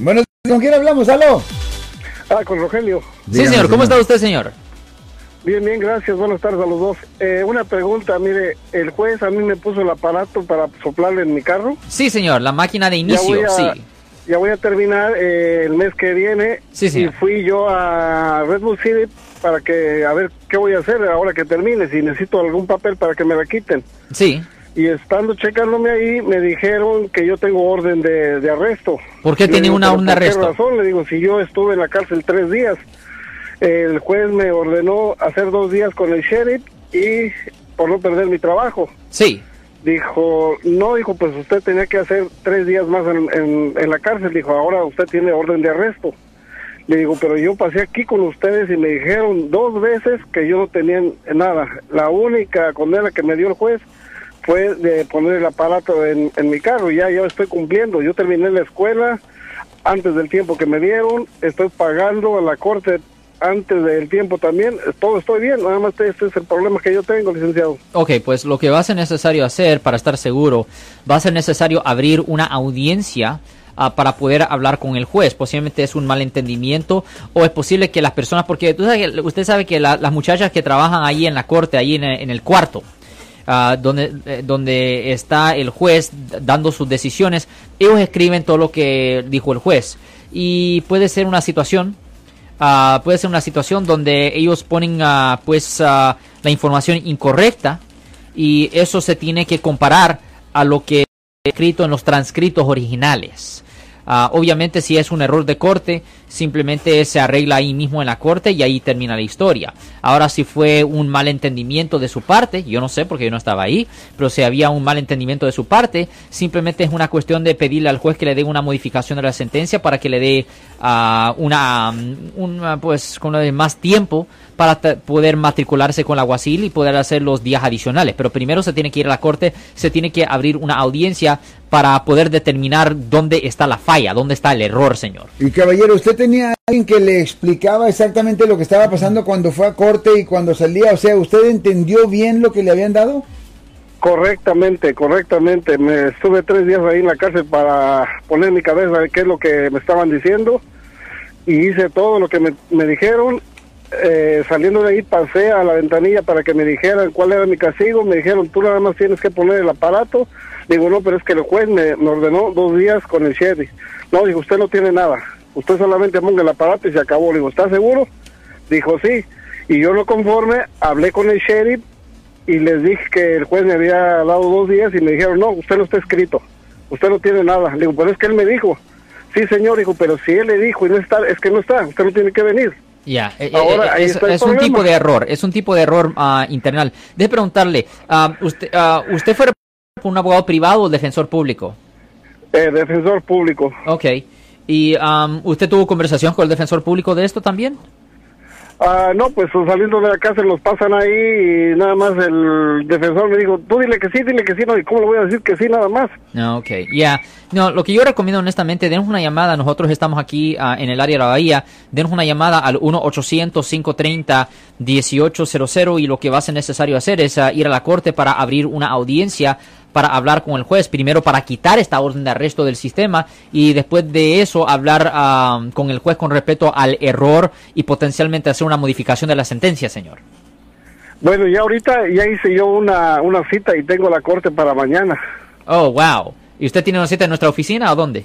Bueno, ¿con quién hablamos? ¿Aló? Ah, con Rogelio. Sí, señor. ¿Cómo está usted, señor? Bien, bien, gracias. Buenas tardes a los dos. Eh, una pregunta, mire, el juez a mí me puso el aparato para soplarle en mi carro. Sí, señor, la máquina de inicio, ya voy a, sí. Ya voy a terminar eh, el mes que viene. Sí, señor. Y fui yo a Red Bull City para que, a ver, qué voy a hacer ahora que termine, si necesito algún papel para que me la quiten. Sí. Y estando checándome ahí, me dijeron que yo tengo orden de, de arresto. ¿Por qué tiene una "¿Pero orden de por qué arresto? razón? Le digo, si yo estuve en la cárcel tres días, el juez me ordenó hacer dos días con el sheriff y por no perder mi trabajo. Sí. Dijo, no, dijo, pues usted tenía que hacer tres días más en, en- en la cárcel. Dijo, ahora usted tiene orden de arresto. Le digo, pero yo pasé aquí con ustedes y me dijeron dos veces que yo no tenía nada. La única condena que me dio el juez fue de poner el aparato en, en mi carro. Ya, ya estoy cumpliendo. Yo terminé la escuela antes del tiempo que me dieron. Estoy pagando a la corte antes del tiempo también. Todo estoy bien. Nada más este es el problema que yo tengo, licenciado. Ok, pues lo que va a ser necesario hacer para estar seguro, va a ser necesario abrir una audiencia ah, para poder hablar con el juez. Posiblemente es un malentendimiento o es posible que las personas, porque tú sabes usted sabe que la- las muchachas que trabajan ahí en la corte, ahí en, en el cuarto, ah, donde, eh, donde está el juez dando sus decisiones, ellos escriben todo lo que dijo el juez. Y puede ser una situación Ah, puede ser una situación donde ellos ponen ah, pues la información incorrecta y eso se tiene que comparar a lo que escrito en los transcritos originales. Ah, obviamente si es un error de corte, simplemente se arregla ahí mismo en la corte y ahí termina la historia. Ahora si fue un malentendimiento de su parte, yo no sé porque yo no estaba ahí, pero si había un malentendimiento de su parte, simplemente es una cuestión de pedirle al juez que le dé una modificación de la sentencia para que le dé ah, una, mm, una, pues con más tiempo para poder matricularse con la guasil y poder hacer los días adicionales. Pero primero se tiene que ir a la corte, se tiene que abrir una audiencia para poder determinar dónde está la falla, dónde está el error, señor. Y caballero, ¿usted tenía alguien que le explicaba exactamente lo que estaba pasando cuando fue a corte y cuando salía? O sea, ¿usted entendió bien lo que le habían dado? Correctamente, correctamente. Me estuve tres días ahí en la cárcel para poner en mi cabeza qué es lo que me estaban diciendo y hice todo lo que me, me dijeron. Eh, saliendo de ahí pasé a la ventanilla para que me dijeran cuál era mi castigo. Me dijeron, tú nada más tienes que poner el aparato. Digo, no, pero es que el juez me, me ordenó dos días con el sheriff. No, dijo, usted no tiene nada. Usted solamente ponga el aparato y se acabó. Digo, ¿está seguro? Dijo, sí. Y yo no conforme, hablé con el sheriff y les dije que el juez me había dado dos días y me dijeron, no, usted no está escrito, usted no tiene nada. Le digo, pero es que él me dijo, sí señor, dijo, pero si él le dijo y no está, es que no está, usted no tiene que venir. Ya, eh, eh, Ahora, eh, es, un tipo de error, es un tipo de error ah, internal. Deje preguntarle, ah, usted, ah, ¿usted fue un abogado privado o defensor público? Eh, defensor público. Ok. ¿Y am, usted tuvo conversación con el defensor público de esto también? Ah, no, pues saliendo de la cárcel los pasan ahí y nada más el defensor me dijo, tú dile que sí, dile que sí, no, y cómo le voy a decir que sí nada más. No, ok, ya. No, lo que yo recomiendo honestamente, denos una llamada. Nosotros estamos aquí ah, en el área de la Bahía. Denos una llamada al 1-800-530-1800 y lo que va a ser necesario hacer es ah, ir a la corte para abrir una audiencia para hablar con el juez. Primero para quitar esta orden de arresto del sistema y después de eso hablar ah, con el juez con respecto al error y potencialmente hacer una modificación de la sentencia, señor. Bueno, ya ahorita ya hice yo una, una cita y tengo la corte para mañana. Oh, wow. ¿Y usted tiene una cita en nuestra oficina o dónde?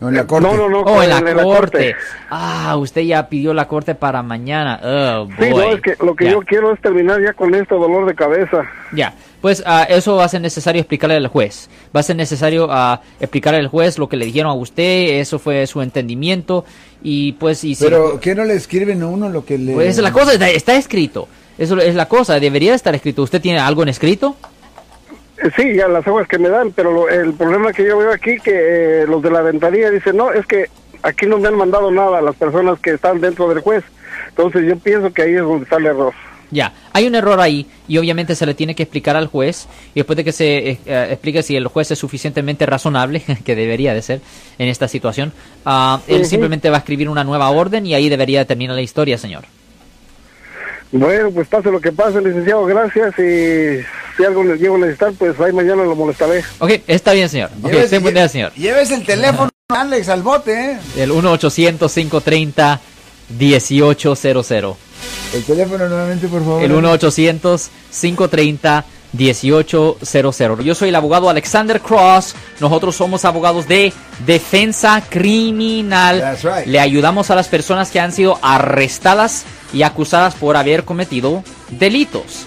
No, en la corte. No, no, no. Oh, en la, en la corte. corte. Ah, usted ya pidió la corte para mañana. Oh, boy. Sí, no, es que lo que yo quiero es terminar ya con este dolor de cabeza. Ya, pues ah, eso va a ser necesario explicarle al juez. Va a ser necesario ah, explicarle al juez lo que le dijeron a usted, eso fue su entendimiento y pues y si- Pero, ¿qué no le escriben a uno lo que le... pues esa es la cosa, está, está escrito. Eso es la cosa, debería estar escrito. ¿Usted tiene algo en escrito? Sí, ya las hojas que me dan, pero lo- el problema que yo veo aquí que eh, los de la ventanilla dicen, no, es que aquí no me han mandado nada las personas que están dentro del juez. Entonces yo pienso que ahí es donde está el error. Ya, hay un error ahí y obviamente se le tiene que explicar al juez y después de que se eh, eh, explique si el juez es suficientemente razonable, que debería de ser en esta situación, ah, él simplemente va a escribir una nueva orden y ahí debería terminar la historia, señor. Bueno, pues pase lo que pase, licenciado, gracias. Y si algo les llego a necesitar, pues ahí mañana lo molestaré. Ok, está bien, señor. Ok, Lleves- usted buen día, señor. Lleves el teléfono. Alex, al bote, ¿eh? El 1-800-530-1800. El teléfono nuevamente, por favor. El 1-800-530-1800. Yo soy el abogado Alexander Cross. Nosotros somos abogados de defensa criminal. That's right. Le ayudamos a las personas que han sido arrestadas y acusadas por haber cometido delitos.